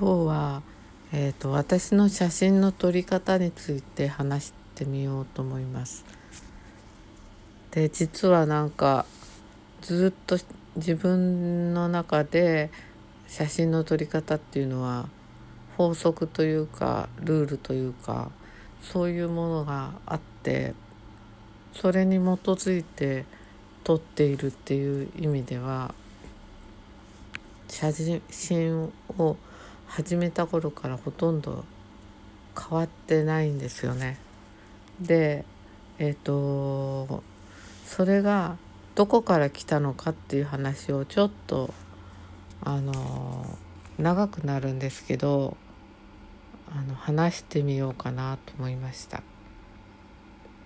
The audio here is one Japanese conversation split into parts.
今日は、えーと、私の写真の撮り方について話してみようと思います。で実はなんかずっと自分の中で写真の撮り方っていうのは法則というかルールというかそういうものがあってそれに基づいて撮っているっていう意味では写真を始めた頃からほとんど変わってないんですよね。でえっ、ー、とそれがどこから来たのかっていう話をちょっとあの長くなるんですけどあの話してみようかなと思いました。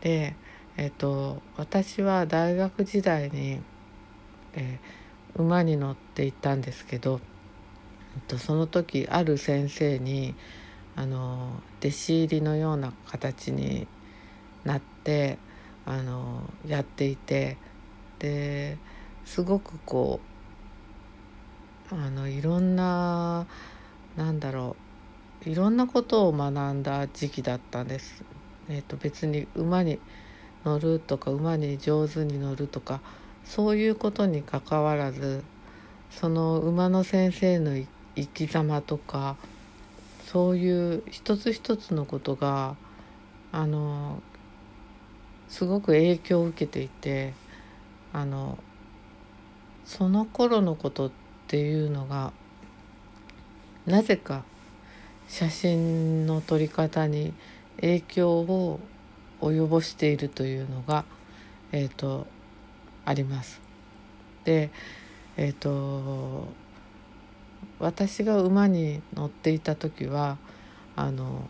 でえっ、ー、と私は大学時代に、えー、馬に乗っていたんですけどとその時ある先生にあの弟子入りのような形になってあのやっていてですごくこうあのいろんななんだろういろんなことを学んだ時期だったんです。えーと、と別に馬に乗るとか馬に上手に乗るとかそういうことにかかわらずその馬の先生の生き様とかそういう一つ一つのことがあのすごく影響を受けていてあのその頃のことっていうのがなぜか写真の撮り方に影響を及ぼしているというのが、えーと、あります。でえっ、ー、と私が馬に乗っていた時はあの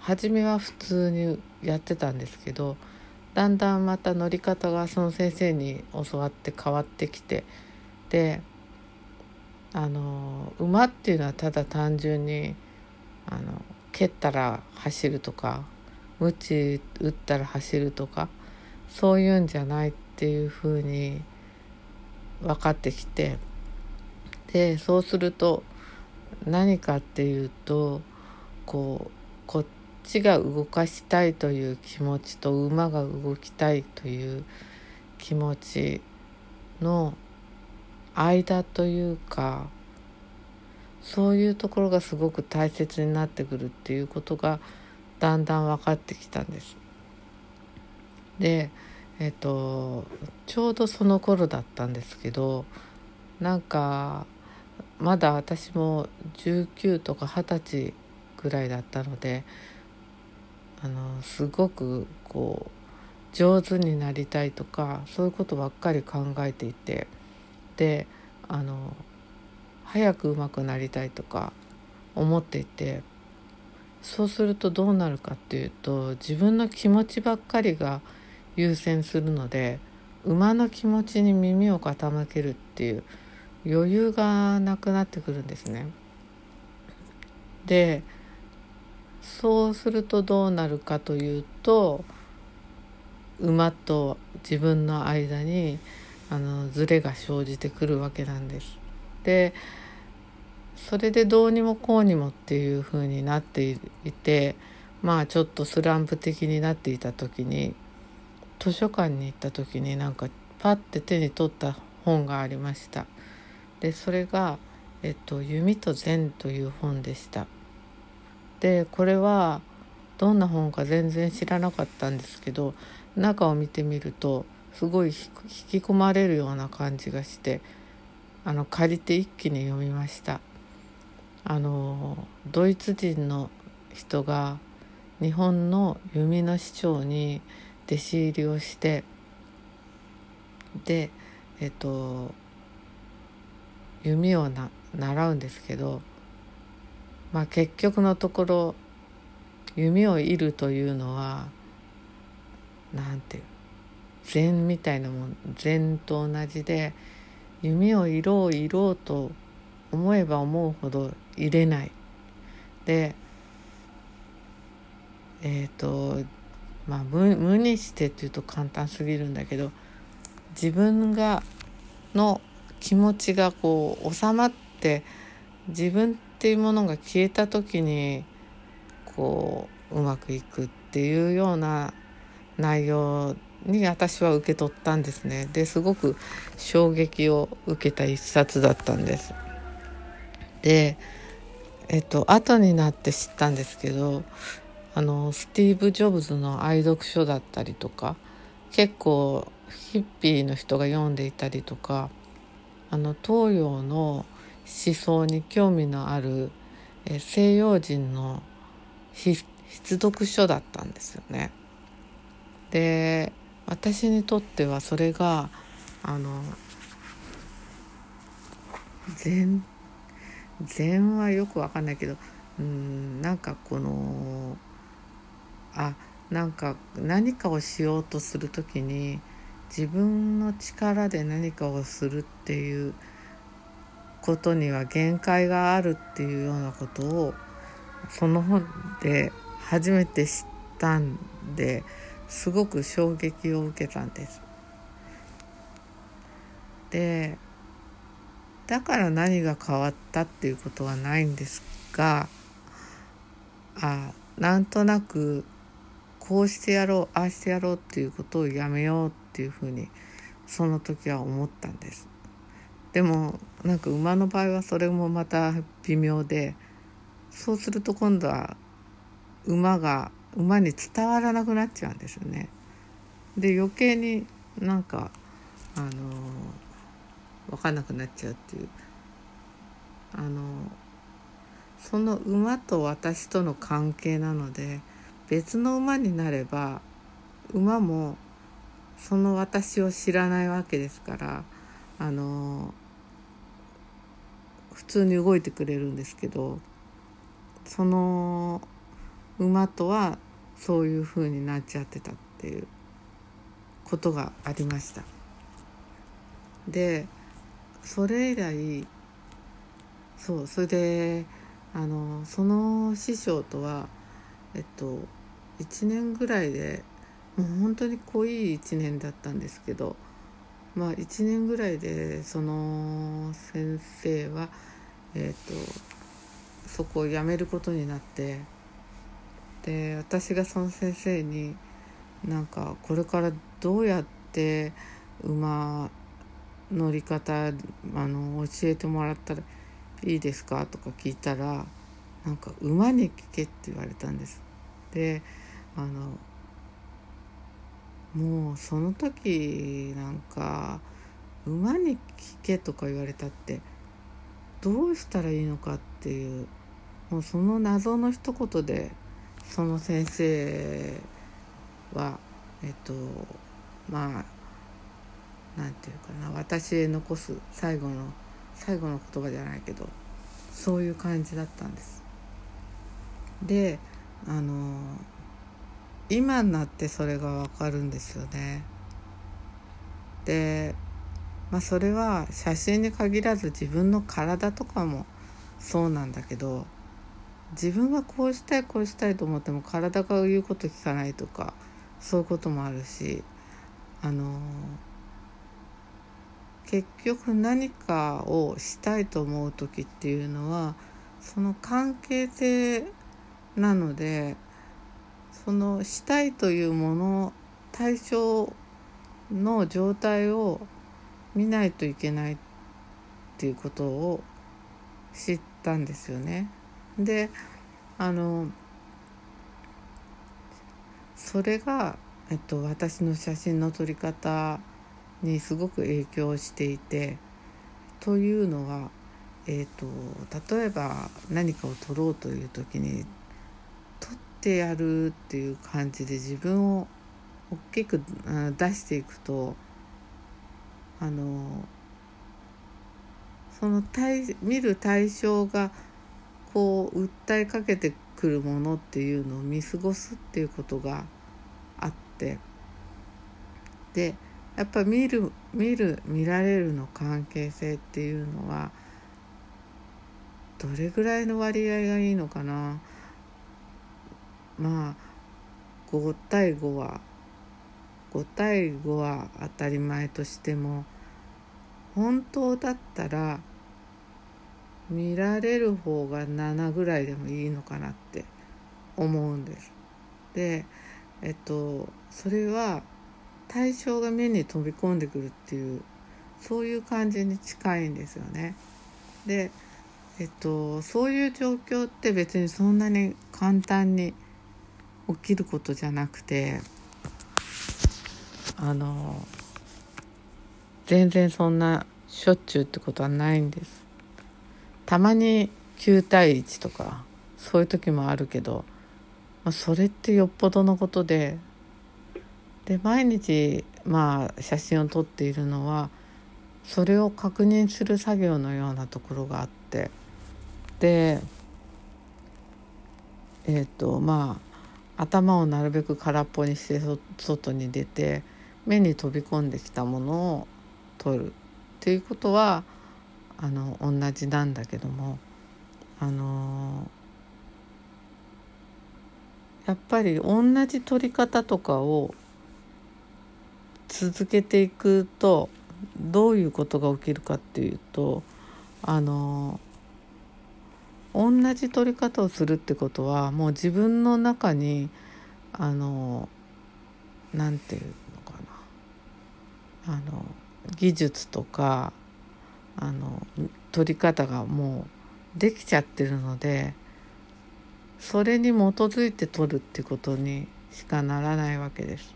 初めは普通にやってたんですけどだんだんまた乗り方がその先生に教わって変わってきてであの馬っていうのはただ単純にあの蹴ったら走るとか鞭打ったら走るとかそういうんじゃないっていうふうに分かってきてでそうすると何かっていうとこうこっちが動かしたいという気持ちと馬が動きたいという気持ちの間というかそういうところがすごく大切になってくるっていうことがだんだん分かってきたんです。でえっ、とちょうどその頃だったんですけどなんかまだ私も19とか20歳ぐらいだったのであのすごくこう上手になりたいとかそういうことばっかり考えていてであの早く上手くなりたいとか思っていてそうするとどうなるかっていうと自分の気持ちばっかりが優先するので馬の気持ちに耳を傾けるっていう余裕がなくなってくるんですね。でそうするとどうなるかというと馬と自分の間にあのズレが生じてくるわけなんです。でそれでどうにもこうにもっていう風になっていてまあちょっとスランプ的になっていた時に図書館に行った時になんかパッて手に取った本がありました。でそれが、えっと「弓と禅」という本でした。でこれはどんな本か全然知らなかったんですけど中を見てみるとすごい引き込まれるような感じがしてあの借りて一気に読みました。あのドイツ人の人が日本の弓の市長に弟子入りをしてでえっと弓をな習うんですけど、まあ、結局のところ弓を射るというのはなんていう禅みたいなもん禅と同じで弓を射ろう射ろうと思えば思うほど入れない。でえっ、ー、とまあ無無にしてっていうと簡単すぎるんだけど自分がの気持ちがこう収まって自分っていうものが消えた時にこううまくいくっていうような内容に私は受け取ったんですねですごく衝撃を受けた一冊だったんです。でえっと後になって知ったんですけどあのスティーブ・ジョブズの愛読書だったりとか結構ヒッピーの人が読んでいたりとかあの東洋の思想に興味のある、西洋人の必読書だったんですよね。で私にとってはそれがあの禅禅はよくわかんないけどうんなんかこのあなんか何かをしようとする時に自分の力で何かをするっていうことには限界があるっていうようなことをその本で初めて知ったんですごく衝撃を受けたんです。でだから何が変わったっていうことはないんですがあなんとなくこうしてやろうああしてやろうっていうことをやめようってていうふうにその時は思ったんです。でもなんか馬の場合はそれもまた微妙でそうすると今度は馬が馬に伝わらなくなっちゃうんですよね。で余計になんかあの分かんなくなっちゃうっていうあのその馬と私との関係なので別の馬になれば馬もその私を知らないわけですからあの普通に動いてくれるんですけどその馬とはそういう風になっちゃってたっていうことがありました。でそれ以来そうそれであのその師匠とはえっと1年ぐらいでもう本当に濃い1年だったんですけどまあ1年ぐらいでその先生はえっとそこを辞めることになってで私がその先生になんかこれからどうやって馬乗り方あの教えてもらったらいいですかとか聞いたらなんか馬に聞けって言われたんです。であのもうその時なんか馬に聞けとか言われたってどうしたらいいのかっていうもうその謎の一言でその先生はえっとまあなんていうかな私へ残す最後の最後の言葉じゃないけどそういう感じだったんです。であの今になってそれがわかるんですよね。でまあそれは写真に限らず自分の体とかもそうなんだけど自分はこうしたいこうしたいと思っても体が言うこと聞かないとかそういうこともあるしあの結局何かをしたいと思う時っていうのはその関係性なのでそのしたいというもの対象の状態を見ないといけないっていうことを知ったんですよね。であのそれが、えっと、私の写真の撮り方にすごく影響していてというのは、えーと、例えば何かを撮ろうという時に撮ってやるっていう感じで自分を大きく出していくとあのその対見る対象がこう訴えかけてくるものっていうのを見過ごすっていうことがあってでやっぱ見る見る見られるの関係性っていうのはどれぐらいの割合がいいのかな？まあ5対5は5対5は当たり前としても本当だったら見られる方が7ぐらいでもいいのかなって思うんです。でえっとそれは対象が目に飛び込んでくるっていうそういう感じに近いんですよね。でえっとそういう状況って別にそんなに簡単に起きることじゃなくてあの全然そんなしょっちゅうってことはないんです。たまに9対1とかそういう時もあるけど、まあ、それってよっぽどのことでで毎日まあ写真を撮っているのはそれを確認する作業のようなところがあってでえっ、ー、とまあ頭をなるべく空っぽにして外に出て目に飛び込んできたものを撮るっていうことはあの同じなんだけどもあのやっぱり同じ撮り方とかを続けていくとどういうことが起きるかっていうとあの同じ撮り方をするってことはもう自分の中にあのなんていうのかなあの技術とかあの撮り方がもうできちゃってるのでそれに基づいて撮るってことにしかならないわけです。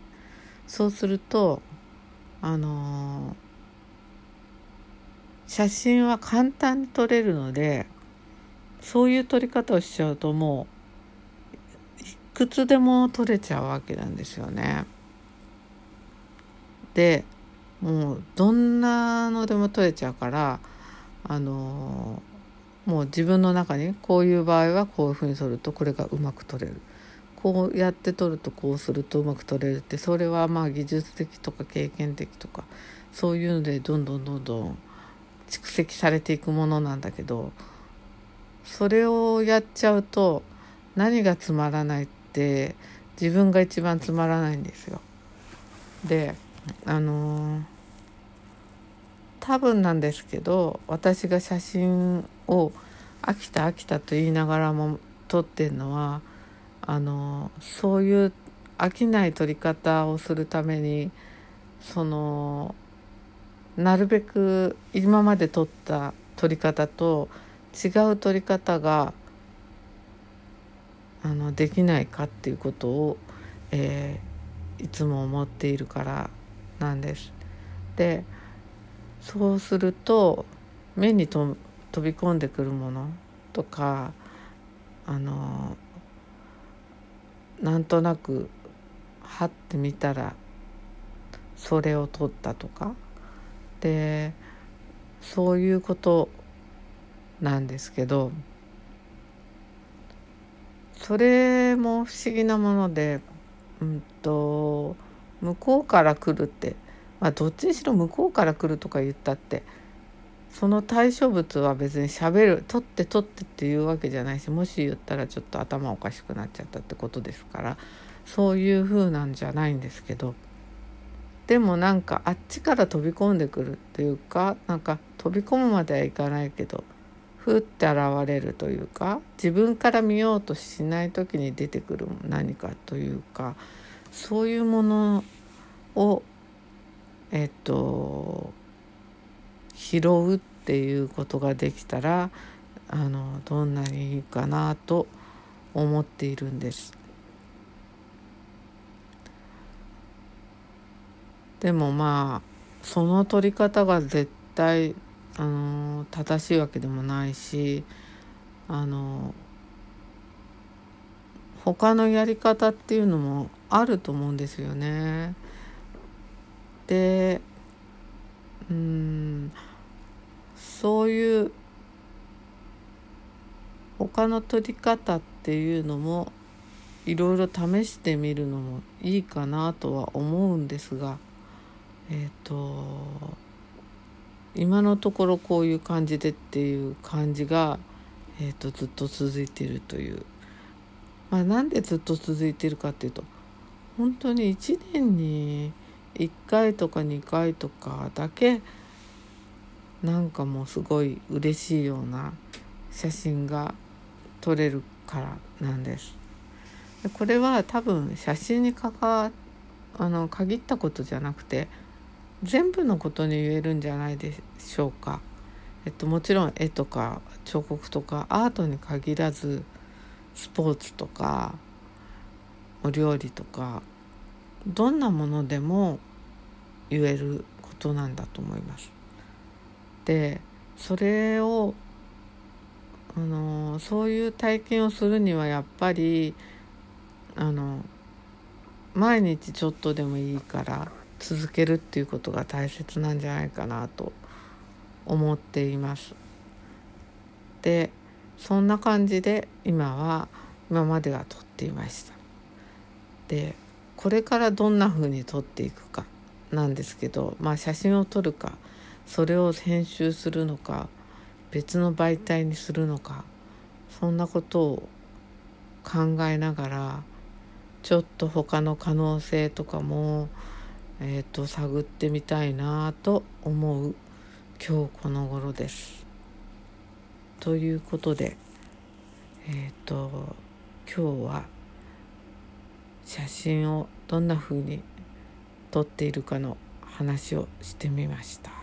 そうするとあの写真は簡単に撮れるのでそういう撮り方をしちゃうともういくつでも撮れちゃうわけなんですよね。でもうどんなのでも撮れちゃうからあのもう自分の中にこういう場合はこういうふうに撮るとこれがうまく撮れるこうやって撮るとこうするとうまく撮れるってそれはまあ技術的とか経験的とかそういうのでどんどんどんどん蓄積されていくものなんだけどそれをやっちゃうと何がつまらないって自分が一番つまらないんですよ。であのー、多分なんですけど私が写真を飽きた飽きたと言いながらも撮ってるのはあのー、そういう飽きない撮り方をするためにそのなるべく今まで撮った撮り方と違う撮り方があのできないかっていうことを、えー、いつも思っているからなんです。でそうすると目にと飛び込んでくるものとかあのなんとなくはってみたらそれを取ったとかでそういうことなんですけどそれも不思議なものでうんと向こうから来るってまあどっちにしろ向こうから来るとか言ったってその対象物は別にしゃべる取って取ってっていうわけじゃないしもし言ったらちょっと頭おかしくなっちゃったってことですからそういう風なんじゃないんですけどでもなんかあっちから飛び込んでくるっていうかなんか飛び込むまではいかないけどふって現れるというか自分から見ようとしない時に出てくる何かというかそういうものをえっと拾うっていうことができたらあのどんなにいいかなと思っているんです。でもまあその取り方が絶対あの正しいわけでもないしあの他のやり方っていうのもあると思うんですよね。でうんそういう他の取り方っていうのもいろいろ試してみるのもいいかなとは思うんですがえっ、ー、と今のところこういう感じでっていう感じが、えーと、ずっと続いているという、まあ、なんでずっと続いてるかっていうと本当に1年に1回とか2回とかだけなんかもうすごい嬉しいような写真が撮れるからなんです。これは多分写真に関わあの限ったことじゃなくて全部のことに言えるんじゃないでしょうか。えっと、もちろん絵とか彫刻とかアートに限らずスポーツとかお料理とかどんなものでも言えることなんだと思います。でそれをあのそういう体験をするにはやっぱりあの毎日ちょっとでもいいから続けるっていうことが大切なんじゃないかなと思っています。でそんな感じで今は今までは撮っていました。でこれからどんな風に撮っていくかなんですけどまあ写真を撮るかそれを編集するのか別の媒体にするのかそんなことを考えながらちょっと他の可能性とかも、えーと、探ってみたいなと思う今日この頃です。ということでえっ、ー、と今日は写真をどんな風に撮っているかの話をしてみました。